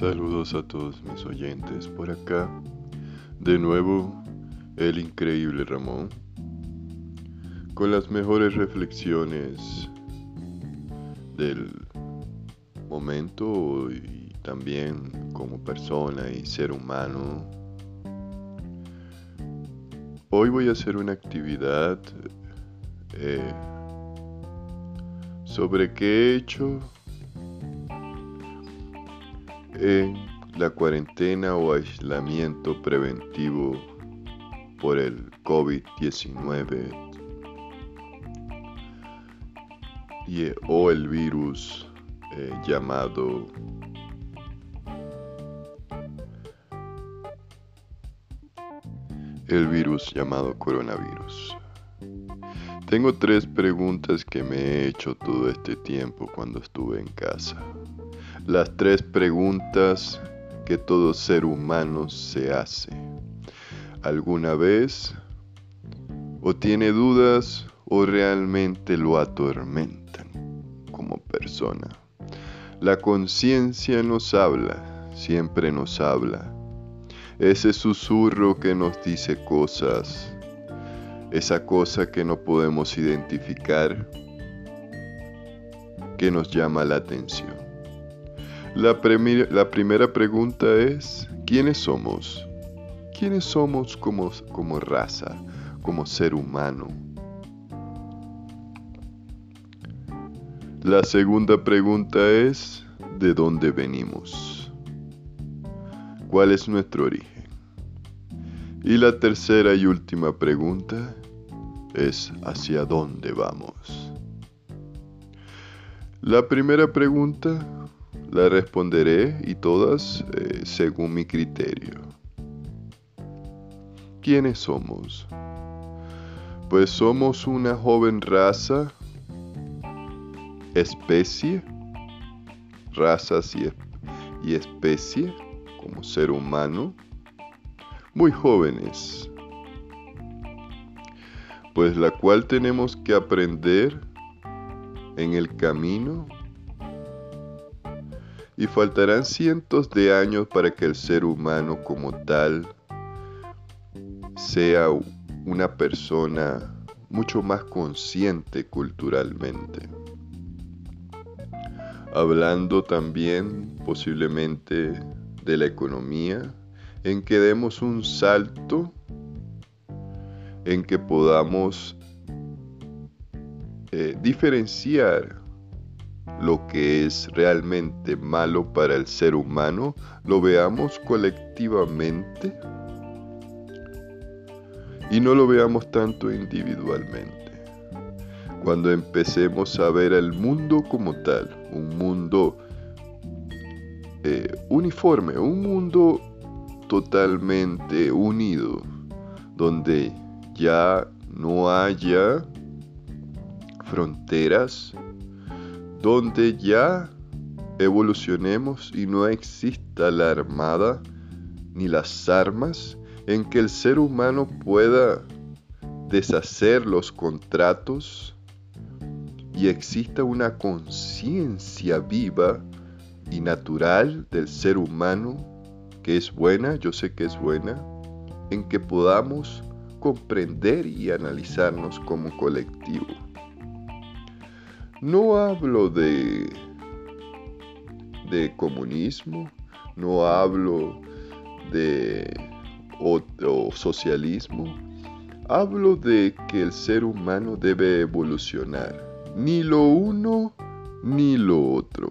Saludos a todos mis oyentes por acá. De nuevo, el increíble Ramón. Con las mejores reflexiones del momento y también como persona y ser humano. Hoy voy a hacer una actividad eh, sobre qué he hecho en la cuarentena o aislamiento preventivo por el COVID-19 o el virus eh, llamado el virus llamado coronavirus. Tengo tres preguntas que me he hecho todo este tiempo cuando estuve en casa las tres preguntas que todo ser humano se hace. ¿Alguna vez? ¿O tiene dudas o realmente lo atormentan como persona? La conciencia nos habla, siempre nos habla. Ese susurro que nos dice cosas, esa cosa que no podemos identificar, que nos llama la atención. La, primera pregunta es, ¿quiénes somos? ¿Quiénes somos como, como raza, como ser humano? La segunda pregunta es, ¿de dónde venimos? ¿Cuál es nuestro origen? Y la tercera y última pregunta es, ¿hacia dónde vamos? La primera pregunta la responderé y todas eh, según mi criterio. ¿Quiénes somos? Pues somos una joven raza, especie, razas y, y especie, como ser humano, muy jóvenes, pues la cual tenemos que aprender en el camino y faltarán cientos de años para que el ser humano como tal sea una persona mucho más consciente culturalmente. Hablando también posiblemente de la economía, en que demos un salto, en que podamos eh, diferenciar lo que es realmente malo para el ser humano, lo veamos colectivamente y no lo veamos tanto individualmente. Cuando empecemos a ver el mundo como tal, un mundo eh, uniforme, un mundo totalmente unido, donde ya no haya fronteras, donde ya evolucionemos y no exista la armada ni las armas en que el ser humano pueda deshacer los contratos y exista una conciencia viva y natural del ser humano que es buena, yo sé que es buena, en que podamos comprender y analizarnos como colectivo. No hablo de, de comunismo, no hablo de socialismo, hablo de que el ser humano debe evolucionar, ni lo uno ni lo otro,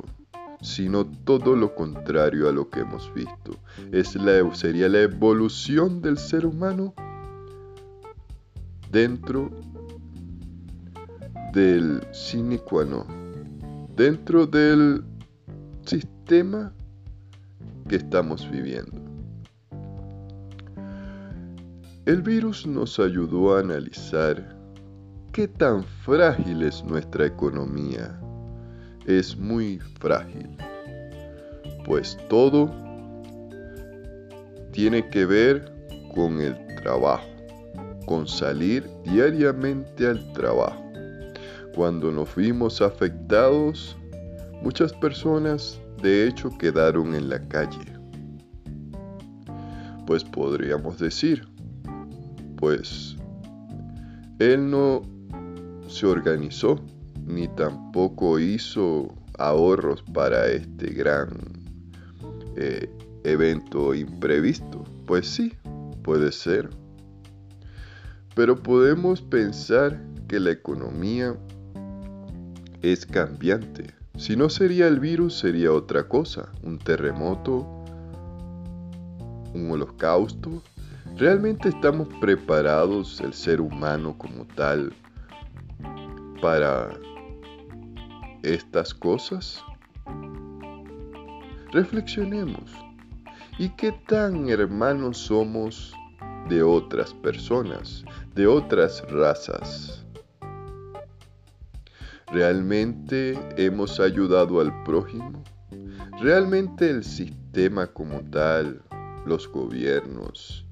sino todo lo contrario a lo que hemos visto. Es la, sería la evolución del ser humano dentro del sine dentro del sistema que estamos viviendo. El virus nos ayudó a analizar qué tan frágil es nuestra economía. Es muy frágil, pues todo tiene que ver con el trabajo, con salir diariamente al trabajo. Cuando nos vimos afectados, muchas personas de hecho quedaron en la calle. Pues podríamos decir, pues él no se organizó ni tampoco hizo ahorros para este gran eh, evento imprevisto. Pues sí, puede ser. Pero podemos pensar que la economía es cambiante. Si no sería el virus, sería otra cosa, un terremoto, un holocausto. ¿Realmente estamos preparados, el ser humano como tal, para estas cosas? Reflexionemos. ¿Y qué tan hermanos somos de otras personas, de otras razas? ¿Realmente hemos ayudado al prójimo? ¿Realmente el sistema como tal, los gobiernos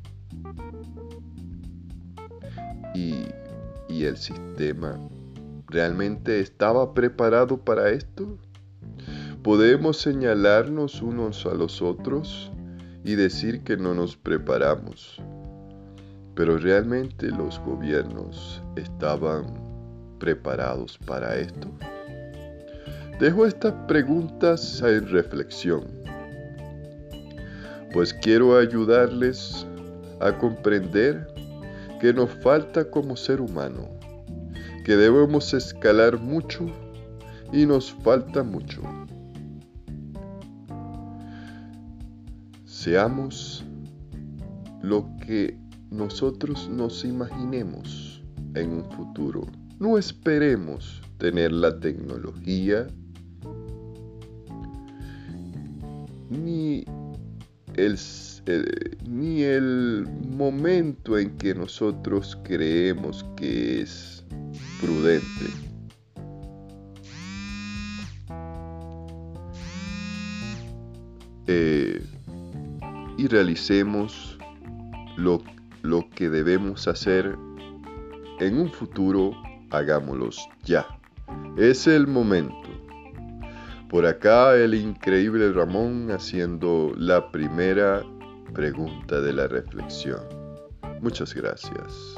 y, y el sistema realmente estaba preparado para esto? ¿Podemos señalarnos unos a los otros y decir que no nos preparamos? Pero realmente los gobiernos estaban preparados para esto. Dejo estas preguntas en reflexión, pues quiero ayudarles a comprender que nos falta como ser humano que debemos escalar mucho y nos falta mucho. Seamos lo que nosotros nos imaginemos en un futuro. No esperemos tener la tecnología ni el, ni el momento en que nosotros creemos que es prudente. Eh, y realicemos lo, lo que debemos hacer en un futuro, hagámoslos ya. Es el momento. Por acá el increíble Ramón haciendo la primera pregunta de la reflexión. Muchas gracias.